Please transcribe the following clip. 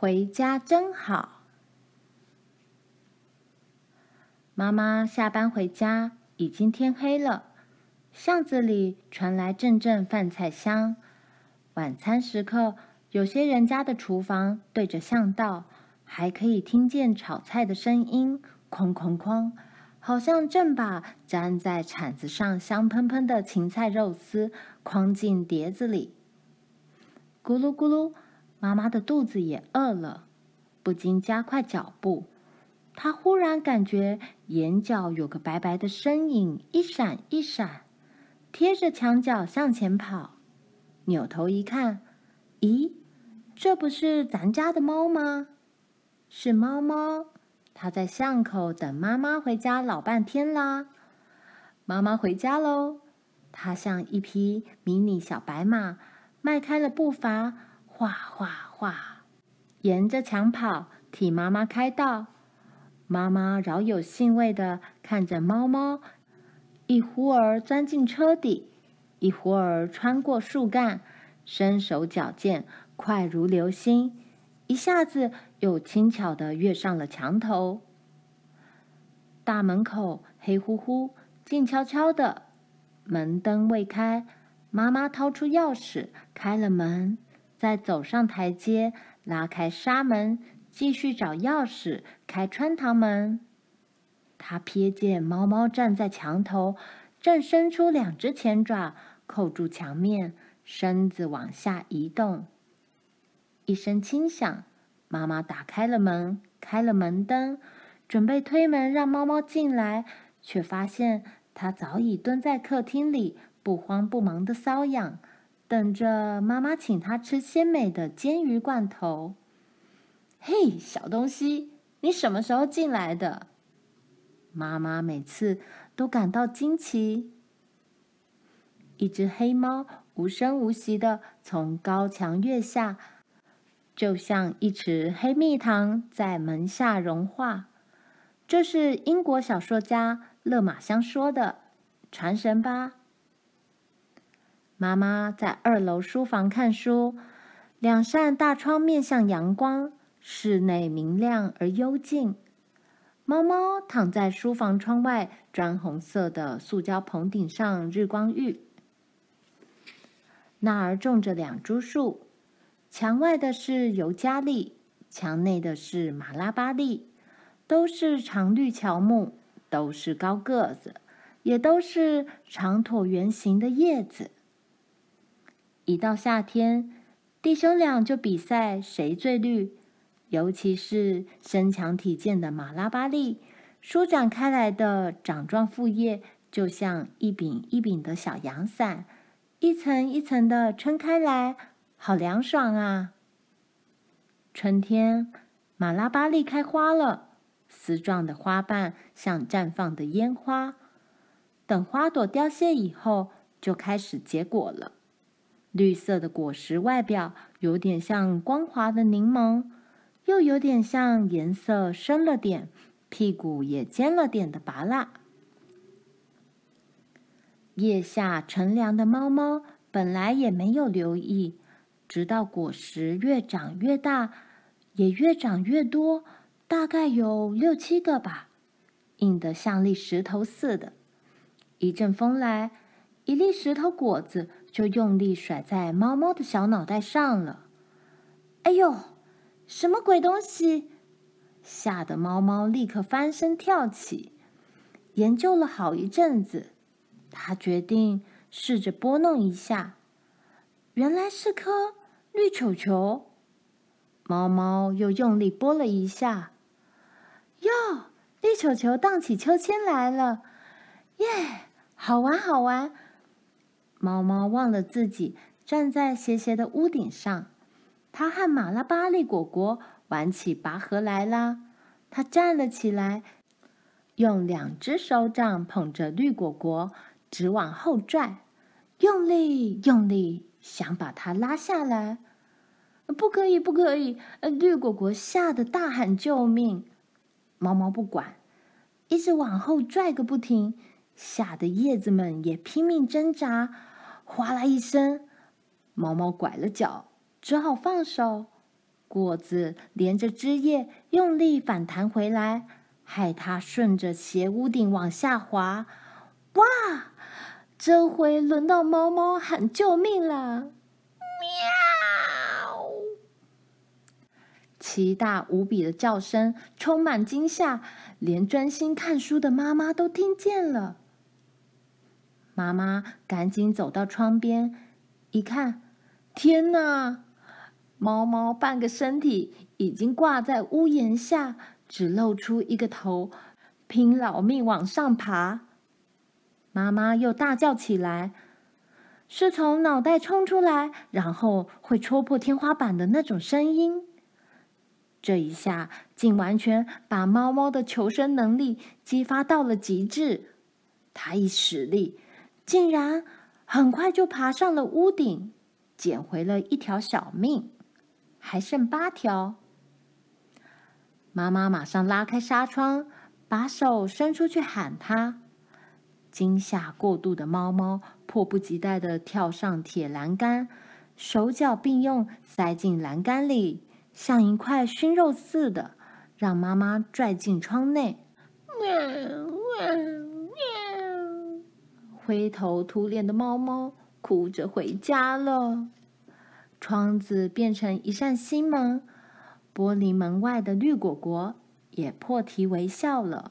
回家真好。妈妈下班回家，已经天黑了。巷子里传来阵阵饭菜香。晚餐时刻，有些人家的厨房对着巷道，还可以听见炒菜的声音，哐哐哐，好像正把粘在铲子上香喷喷的芹菜肉丝框进碟子里。咕噜咕噜，妈妈的肚子也饿了，不禁加快脚步。她忽然感觉眼角有个白白的身影一闪一闪，贴着墙角向前跑。扭头一看，咦，这不是咱家的猫吗？是猫猫，它在巷口等妈妈回家老半天啦。妈妈回家喽，它像一匹迷你小白马。迈开了步伐，哗哗哗，沿着墙跑，替妈妈开道。妈妈饶有兴味地看着猫猫，一忽儿钻进车底，一忽儿穿过树干，身手矫健，快如流星，一下子又轻巧地跃上了墙头。大门口黑乎乎，静悄悄的，门灯未开。妈妈掏出钥匙，开了门，再走上台阶，拉开纱门，继续找钥匙开穿堂门。他瞥见猫猫站在墙头，正伸出两只前爪扣住墙面，身子往下移动。一声轻响，妈妈打开了门，开了门灯，准备推门让猫猫进来，却发现它早已蹲在客厅里。不慌不忙的搔痒，等着妈妈请他吃鲜美的煎鱼罐头。嘿，小东西，你什么时候进来的？妈妈每次都感到惊奇。一只黑猫无声无息的从高墙跃下，就像一池黑蜜糖在门下融化。这是英国小说家勒马香说的，传神吧？妈妈在二楼书房看书，两扇大窗面向阳光，室内明亮而幽静。猫猫躺在书房窗外砖红色的塑胶棚顶上日光浴。那儿种着两株树，墙外的是尤加利，墙内的是马拉巴栗，都是常绿乔木，都是高个子，也都是长椭圆形的叶子。一到夏天，弟兄俩就比赛谁最绿。尤其是身强体健的马拉巴栗，舒展开来的掌状复叶，就像一柄一柄的小阳伞，一层一层的撑开来，好凉爽啊！春天，马拉巴栗开花了，丝状的花瓣像绽放的烟花。等花朵凋谢以后，就开始结果了。绿色的果实外表有点像光滑的柠檬，又有点像颜色深了点、屁股也尖了点的芭乐。腋下乘凉的猫猫本来也没有留意，直到果实越长越大，也越长越多，大概有六七个吧，硬得像粒石头似的。一阵风来，一粒石头果子。就用力甩在猫猫的小脑袋上了。哎呦，什么鬼东西！吓得猫猫立刻翻身跳起。研究了好一阵子，他决定试着拨弄一下。原来是颗绿球球。猫猫又用力拨了一下。哟，绿球球荡起秋千来了！耶，好玩，好玩！猫猫忘了自己站在斜斜的屋顶上，它和马拉巴栗果果玩起拔河来啦。它站了起来，用两只手掌捧着绿果果，直往后拽，用力用力想把它拉下来。不可以，不可以！绿果果吓得大喊救命。猫猫不管，一直往后拽个不停，吓得叶子们也拼命挣扎。哗啦一声，猫猫拐了脚，只好放手。果子连着枝叶用力反弹回来，害它顺着斜屋顶往下滑。哇！这回轮到猫猫喊救命了！喵！奇大无比的叫声充满惊吓，连专心看书的妈妈都听见了。妈妈赶紧走到窗边，一看，天哪！猫猫半个身体已经挂在屋檐下，只露出一个头，拼老命往上爬。妈妈又大叫起来，是从脑袋冲出来，然后会戳破天花板的那种声音。这一下，竟完全把猫猫的求生能力激发到了极致。它一使力，竟然很快就爬上了屋顶，捡回了一条小命。还剩八条，妈妈马上拉开纱窗，把手伸出去喊它。惊吓过度的猫猫迫不及待地跳上铁栏杆，手脚并用塞进栏杆里，像一块熏肉似的，让妈妈拽进窗内。灰头土脸的猫猫哭着回家了。窗子变成一扇新门，玻璃门外的绿果果也破涕为笑了。